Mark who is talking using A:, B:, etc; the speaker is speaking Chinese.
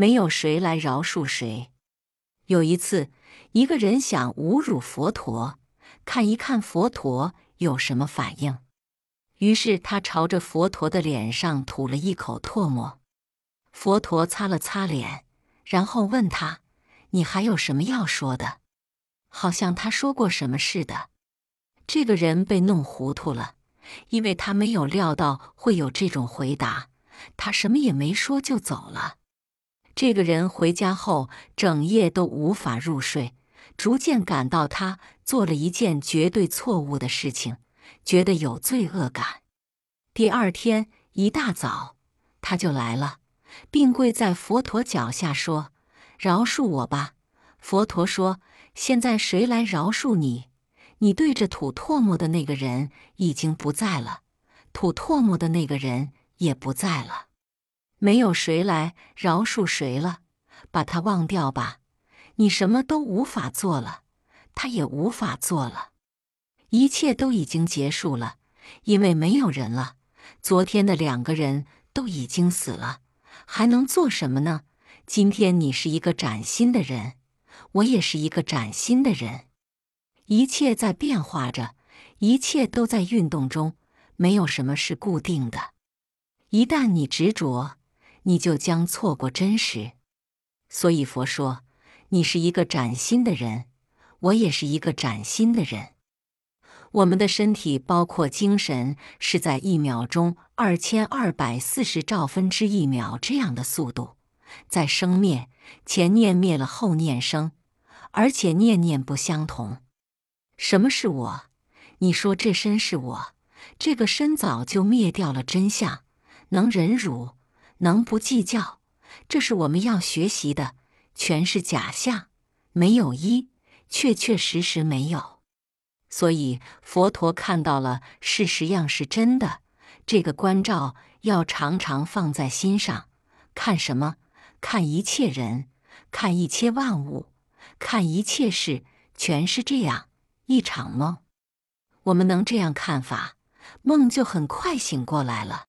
A: 没有谁来饶恕谁。有一次，一个人想侮辱佛陀，看一看佛陀有什么反应。于是他朝着佛陀的脸上吐了一口唾沫。佛陀擦了擦脸，然后问他：“你还有什么要说的？”好像他说过什么似的。这个人被弄糊涂了，因为他没有料到会有这种回答。他什么也没说就走了。这个人回家后，整夜都无法入睡，逐渐感到他做了一件绝对错误的事情，觉得有罪恶感。第二天一大早，他就来了，并跪在佛陀脚下说：“饶恕我吧。”佛陀说：“现在谁来饶恕你？你对着吐唾沫的那个人已经不在了，吐唾沫的那个人也不在了。”没有谁来饶恕谁了，把他忘掉吧。你什么都无法做了，他也无法做了，一切都已经结束了，因为没有人了。昨天的两个人都已经死了，还能做什么呢？今天你是一个崭新的人，我也是一个崭新的人。一切在变化着，一切都在运动中，没有什么是固定的。一旦你执着。你就将错过真实，所以佛说，你是一个崭新的人，我也是一个崭新的人。我们的身体包括精神，是在一秒钟二千二百四十兆分之一秒这样的速度，在生灭前念灭了后念生，而且念念不相同。什么是我？你说这身是我，这个身早就灭掉了真相，能忍辱。能不计较，这是我们要学习的。全是假象，没有一，确确实实没有。所以佛陀看到了事实样是真的，这个关照要常常放在心上。看什么？看一切人，看一切万物，看一切事，全是这样一场梦。我们能这样看法，梦就很快醒过来了。